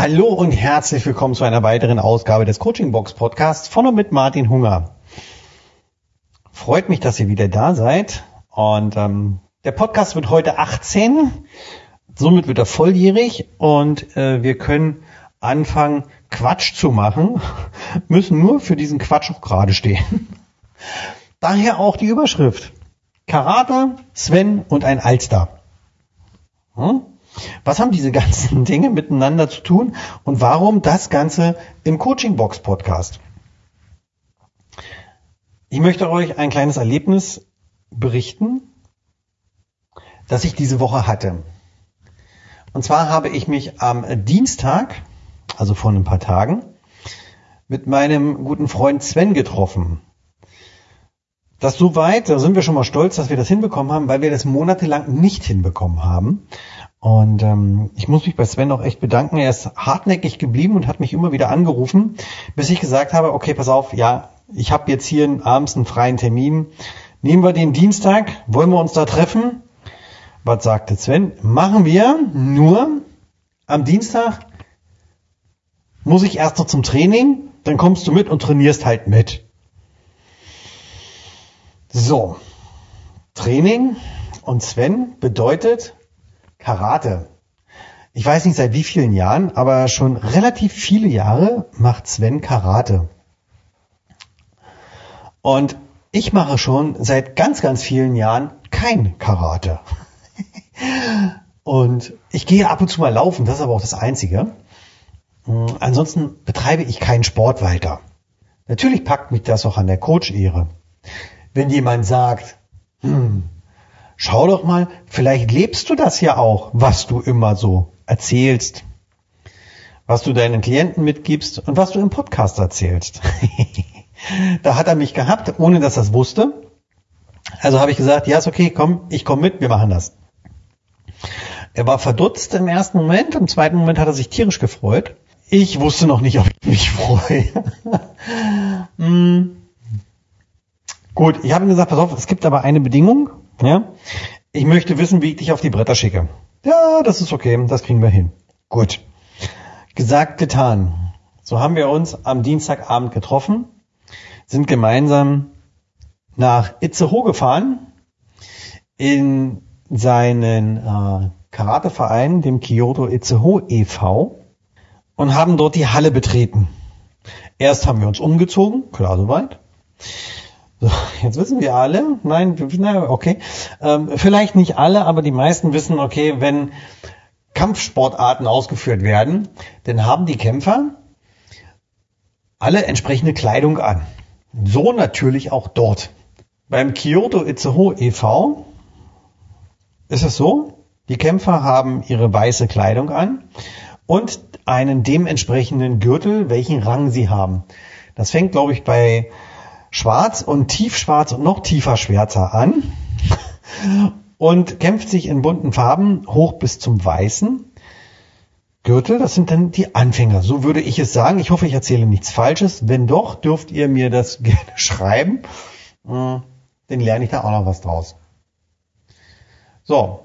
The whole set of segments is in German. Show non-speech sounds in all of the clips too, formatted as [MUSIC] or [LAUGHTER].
Hallo und herzlich willkommen zu einer weiteren Ausgabe des Coaching Box Podcasts von und mit Martin Hunger. Freut mich, dass ihr wieder da seid. Und ähm, der Podcast wird heute 18, somit wird er volljährig und äh, wir können anfangen, Quatsch zu machen, [LAUGHS] müssen nur für diesen Quatsch auch gerade stehen. [LAUGHS] Daher auch die Überschrift. Karate, Sven und ein Alster. Hm? Was haben diese [LAUGHS] ganzen Dinge miteinander zu tun und warum das Ganze im Coaching Box Podcast? Ich möchte euch ein kleines Erlebnis berichten, das ich diese Woche hatte. Und zwar habe ich mich am Dienstag, also vor ein paar Tagen, mit meinem guten Freund Sven getroffen. Das soweit, da sind wir schon mal stolz, dass wir das hinbekommen haben, weil wir das monatelang nicht hinbekommen haben. Und ähm, ich muss mich bei Sven auch echt bedanken. Er ist hartnäckig geblieben und hat mich immer wieder angerufen, bis ich gesagt habe, okay, pass auf, ja, ich habe jetzt hier abends einen freien Termin. Nehmen wir den Dienstag, wollen wir uns da treffen? Was sagte Sven? Machen wir, nur am Dienstag muss ich erst noch zum Training, dann kommst du mit und trainierst halt mit. So, Training und Sven bedeutet, Karate. Ich weiß nicht seit wie vielen Jahren, aber schon relativ viele Jahre macht Sven Karate. Und ich mache schon seit ganz, ganz vielen Jahren kein Karate. und ich gehe ab und zu mal laufen, das ist aber auch das Einzige. Hm, ansonsten betreibe ich keinen Sport weiter. Natürlich packt mich das auch an der Coach-Ehre. Wenn jemand sagt, hm, schau doch mal, vielleicht lebst du das ja auch, was du immer so erzählst, was du deinen Klienten mitgibst und was du im Podcast erzählst. [LAUGHS] da hat er mich gehabt, ohne dass er es wusste. Also habe ich gesagt, ja, ist okay, komm, ich komme mit, wir machen das. Er war verdutzt im ersten Moment, im zweiten Moment hat er sich tierisch gefreut. Ich wusste noch nicht, ob ich mich [LAUGHS] freue. hm. Gut, ich habe ihm gesagt, pass auf, es gibt aber eine Bedingung. Ja? Ich möchte wissen, wie ich dich auf die Bretter schicke. Ja, das ist okay, das kriegen wir hin. Gut. Gesagt, getan. So haben wir uns am Dienstagabend getroffen, sind gemeinsam nach Itzehoe gefahren in seinen äh, Karateverein, dem Kyoto Itzehoe e.V. und haben dort die Halle betreten. Erst haben wir uns umgezogen, klar soweit. So, jetzt wissen wir alle, nein, na, okay, ähm, vielleicht nicht alle, aber die meisten wissen, okay, wenn Kampfsportarten ausgeführt werden, dann haben die Kämpfer alle entsprechende Kleidung an. So natürlich auch dort. Beim Kyoto Itzehoe e.V. ist es so, die Kämpfer haben ihre weiße Kleidung an und einen dementsprechenden Gürtel, welchen Rang sie haben. Das fängt, glaube ich, bei schwarz und tiefschwarz und noch tiefer schwärzer an und kämpft sich in bunten Farben hoch bis zum weißen. Gürtel, das sind dann die Anfänger. So würde ich es sagen. Ich hoffe, ich erzähle nichts Falsches. Wenn doch, dürft ihr mir das [LAUGHS] gerne schreiben. Hm, dann lerne ich da auch noch was draus. So.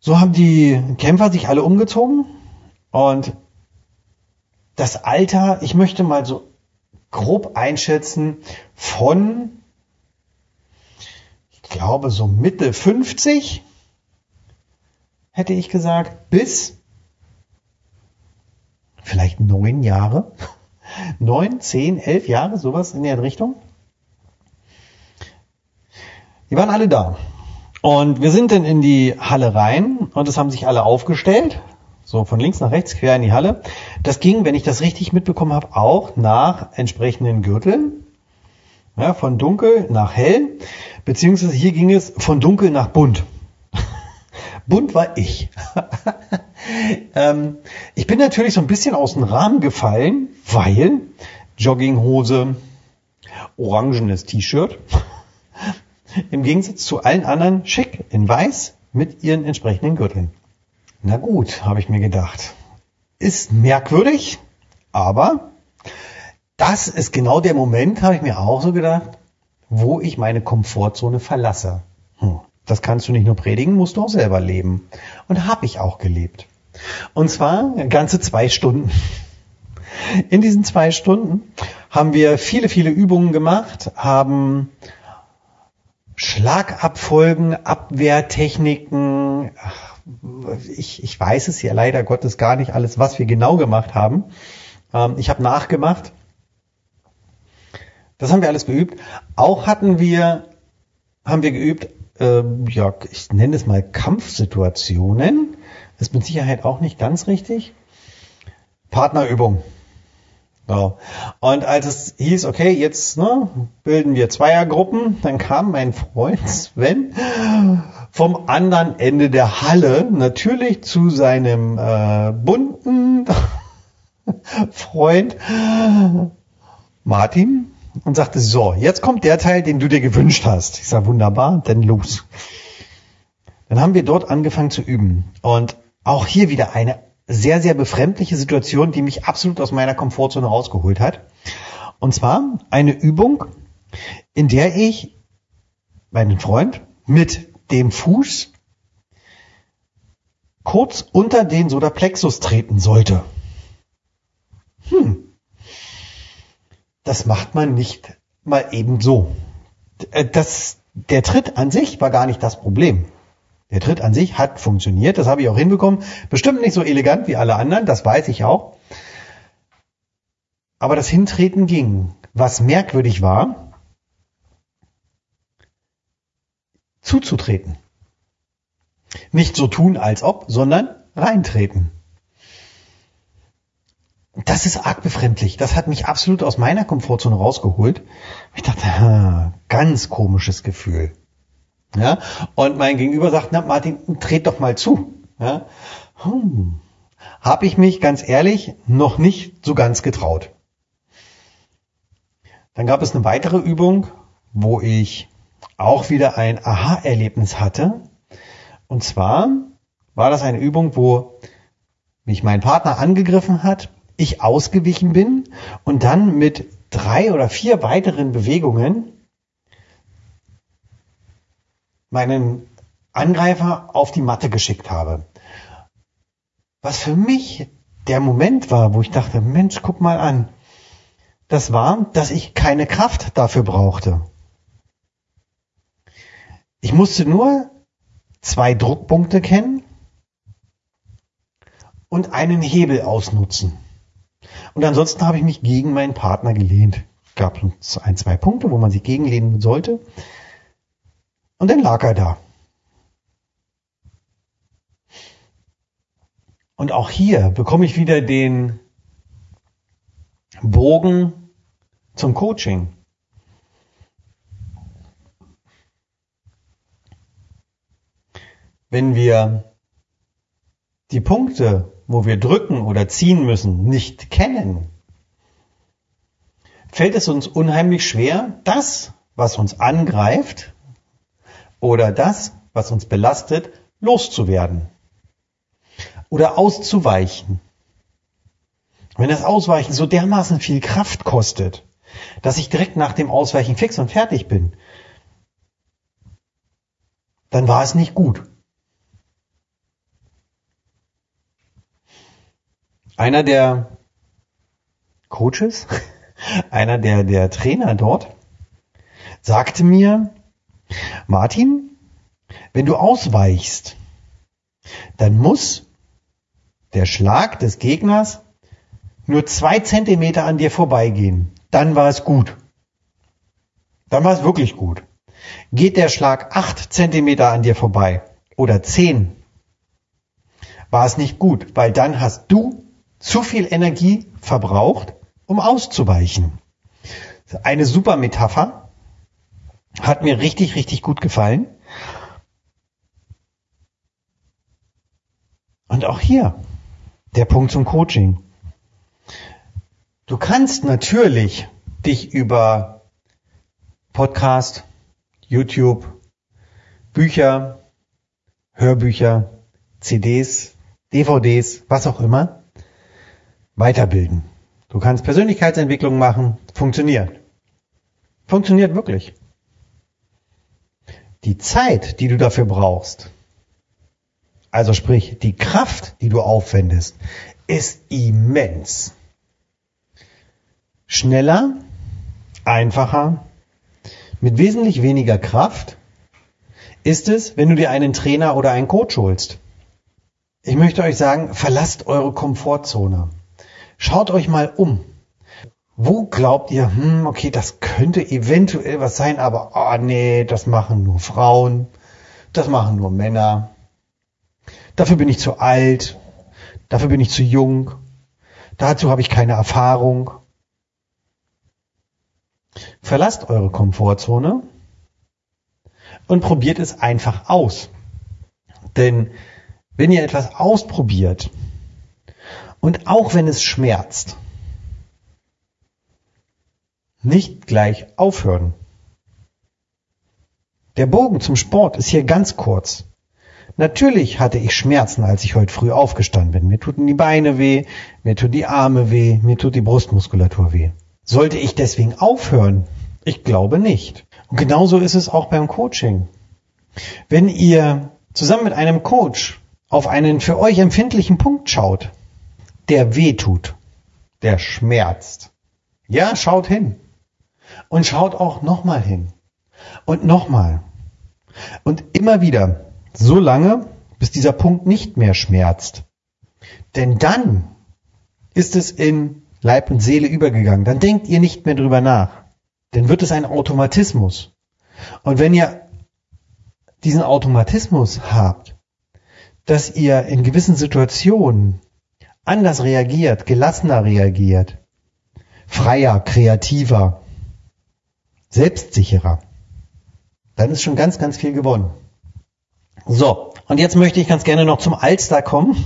So haben die Kämpfer sich alle umgezogen und das Alter, ich möchte mal so grob einschätzen von, ich glaube, so Mitte 50, hätte ich gesagt, bis vielleicht neun Jahre. [LAUGHS] Neun, zehn, elf Jahre, sowas in der Richtung. Die waren alle da. Und wir sind dann in die Halle rein und es haben sich alle aufgestellt. So von links nach rechts quer in die Halle. Das ging, wenn ich das richtig mitbekommen habe, auch nach entsprechenden Gürteln. Ja, von dunkel nach hell. Beziehungsweise hier ging es von dunkel nach bunt. [LAUGHS] bunt war ich. [LAUGHS] ähm, ich bin natürlich so ein bisschen aus dem Rahmen gefallen, weil Jogginghose, orangenes T-Shirt. [LAUGHS] Im Gegensatz zu allen anderen schick in weiß mit ihren entsprechenden Gürteln. Na gut, habe ich mir gedacht. Ist merkwürdig, aber das ist genau der Moment, habe ich mir auch so gedacht, wo ich meine Komfortzone verlasse. Hm, das kannst du nicht nur predigen, musst du auch selber leben. Und habe ich auch gelebt. Und zwar ganze zwei Stunden. In diesen zwei Stunden haben wir viele, viele Übungen gemacht, haben Schlagabfolgen, Abwehrtechniken, ich, ich weiß es ja leider Gottes gar nicht alles, was wir genau gemacht haben. Ähm, ich habe nachgemacht. Das haben wir alles geübt. Auch hatten wir, haben wir geübt, äh, ja, ich nenne es mal Kampfsituationen. Das ist mit Sicherheit auch nicht ganz richtig. Partnerübung. So. Und als es hieß, okay, jetzt ne, bilden wir Zweiergruppen, dann kam mein Freund Sven vom anderen Ende der Halle natürlich zu seinem äh, bunten [LAUGHS] Freund Martin und sagte, so, jetzt kommt der Teil, den du dir gewünscht hast. Ich sage, wunderbar, dann los. Dann haben wir dort angefangen zu üben. Und auch hier wieder eine sehr, sehr befremdliche Situation, die mich absolut aus meiner Komfortzone rausgeholt hat. Und zwar eine Übung, in der ich meinen Freund mit dem Fuß kurz unter den Sodaplexus treten sollte. Hm. Das macht man nicht mal eben so. Äh, das, der Tritt an sich war gar nicht das Problem. Der Tritt an sich hat funktioniert, das habe ich auch hinbekommen. Bestimmt nicht so elegant wie alle anderen, das weiß ich auch. Aber das Hintreten ging. Was merkwürdig war, zuzutreten. Nicht so tun, als ob, sondern reintreten. Das ist arg befremdlich. Das hat mich absolut aus meiner Komfortzone rausgeholt. Ich dachte, ganz komisches Gefühl. Ja, und mein Gegenüber sagt, na Martin, tret doch mal zu. Ja, hm. habe ich mich ganz ehrlich noch nicht so ganz getraut. Dann gab es eine weitere Übung, wo ich auch wieder ein Aha-Erlebnis hatte. Und zwar war das eine Übung, wo mich mein Partner angegriffen hat, ich ausgewichen bin und dann mit drei oder vier weiteren Bewegungen meinen Angreifer auf die Matte geschickt habe. Was für mich der Moment war, wo ich dachte, Mensch, guck mal an. Das war, dass ich keine Kraft dafür brauchte. Ich musste nur zwei Druckpunkte kennen und einen Hebel ausnutzen. Und ansonsten habe ich mich gegen meinen Partner gelehnt. Gab ein, zwei Punkte, wo man sich gegenlehnen sollte. Und dann lag er da. Und auch hier bekomme ich wieder den Bogen zum Coaching. Wenn wir die Punkte, wo wir drücken oder ziehen müssen, nicht kennen, fällt es uns unheimlich schwer, das, was uns angreift, oder das, was uns belastet, loszuwerden oder auszuweichen. Wenn das Ausweichen so dermaßen viel Kraft kostet, dass ich direkt nach dem Ausweichen fix und fertig bin, dann war es nicht gut. Einer der Coaches, [LAUGHS] einer der, der Trainer dort, sagte mir, Martin, wenn du ausweichst, dann muss der Schlag des Gegners nur zwei Zentimeter an dir vorbeigehen. Dann war es gut. Dann war es wirklich gut. Geht der Schlag acht Zentimeter an dir vorbei oder zehn, war es nicht gut, weil dann hast du zu viel Energie verbraucht, um auszuweichen. Eine super Metapher. Hat mir richtig, richtig gut gefallen. Und auch hier der Punkt zum Coaching. Du kannst natürlich dich über Podcast, YouTube, Bücher, Hörbücher, CDs, DVDs, was auch immer, weiterbilden. Du kannst Persönlichkeitsentwicklung machen, funktioniert. Funktioniert wirklich. Die Zeit, die du dafür brauchst, also sprich die Kraft, die du aufwendest, ist immens. Schneller, einfacher, mit wesentlich weniger Kraft ist es, wenn du dir einen Trainer oder einen Coach holst. Ich möchte euch sagen, verlasst eure Komfortzone. Schaut euch mal um. Wo glaubt ihr, hm, okay, das könnte eventuell was sein, aber oh nee, das machen nur Frauen, das machen nur Männer. Dafür bin ich zu alt, dafür bin ich zu jung, dazu habe ich keine Erfahrung. Verlasst eure Komfortzone und probiert es einfach aus. Denn wenn ihr etwas ausprobiert und auch wenn es schmerzt, nicht gleich aufhören. Der Bogen zum Sport ist hier ganz kurz. Natürlich hatte ich Schmerzen, als ich heute früh aufgestanden bin. Mir tuten die Beine weh, mir tut die Arme weh, mir tut die Brustmuskulatur weh. Sollte ich deswegen aufhören? Ich glaube nicht. Und genauso ist es auch beim Coaching. Wenn ihr zusammen mit einem Coach auf einen für euch empfindlichen Punkt schaut, der weh tut, der schmerzt. Ja, schaut hin. Und schaut auch nochmal hin. Und nochmal. Und immer wieder. So lange, bis dieser Punkt nicht mehr schmerzt. Denn dann ist es in Leib und Seele übergegangen. Dann denkt ihr nicht mehr drüber nach. Dann wird es ein Automatismus. Und wenn ihr diesen Automatismus habt, dass ihr in gewissen Situationen anders reagiert, gelassener reagiert, freier, kreativer, selbstsicherer, dann ist schon ganz, ganz viel gewonnen. So, und jetzt möchte ich ganz gerne noch zum Alster kommen.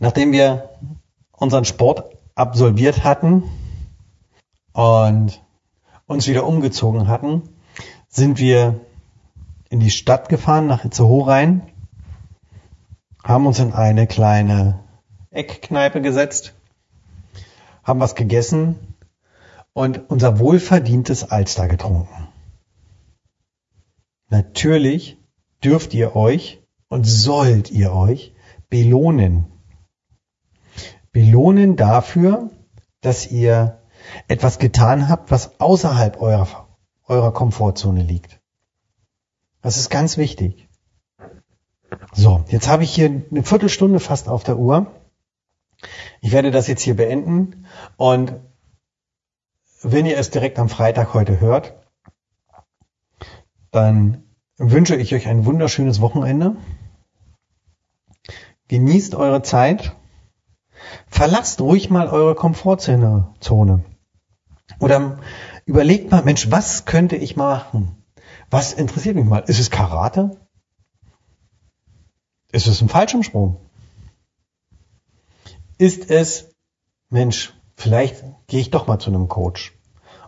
Nachdem wir unseren Sport absolviert hatten und uns wieder umgezogen hatten, sind wir in die Stadt gefahren, nach Itzehoe rein, haben uns in eine kleine Eckkneipe gesetzt, haben was gegessen und unser wohlverdientes Alster getrunken. Natürlich dürft ihr euch und sollt ihr euch belohnen. Belohnen dafür, dass ihr etwas getan habt, was außerhalb eurer, eurer Komfortzone liegt. Das ist ganz wichtig. So, jetzt habe ich hier eine Viertelstunde fast auf der Uhr. Ich werde das jetzt hier beenden und wenn ihr es direkt am Freitag heute hört, dann wünsche ich euch ein wunderschönes Wochenende. Genießt eure Zeit. Verlasst ruhig mal eure Komfortzone. Oder überlegt mal, Mensch, was könnte ich machen? Was interessiert mich mal? Ist es Karate? Ist es ein Fallschirmsprung? Ist es, Mensch, vielleicht gehe ich doch mal zu einem Coach.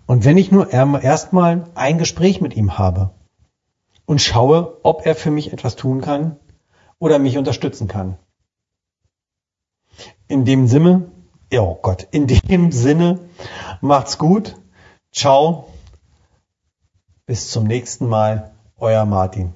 Und wenn ich nur erstmal ein Gespräch mit ihm habe und schaue, ob er für mich etwas tun kann oder mich unterstützen kann. In dem Sinne, oh Gott, in dem Sinne, macht's gut. Ciao. Bis zum nächsten Mal. Euer Martin.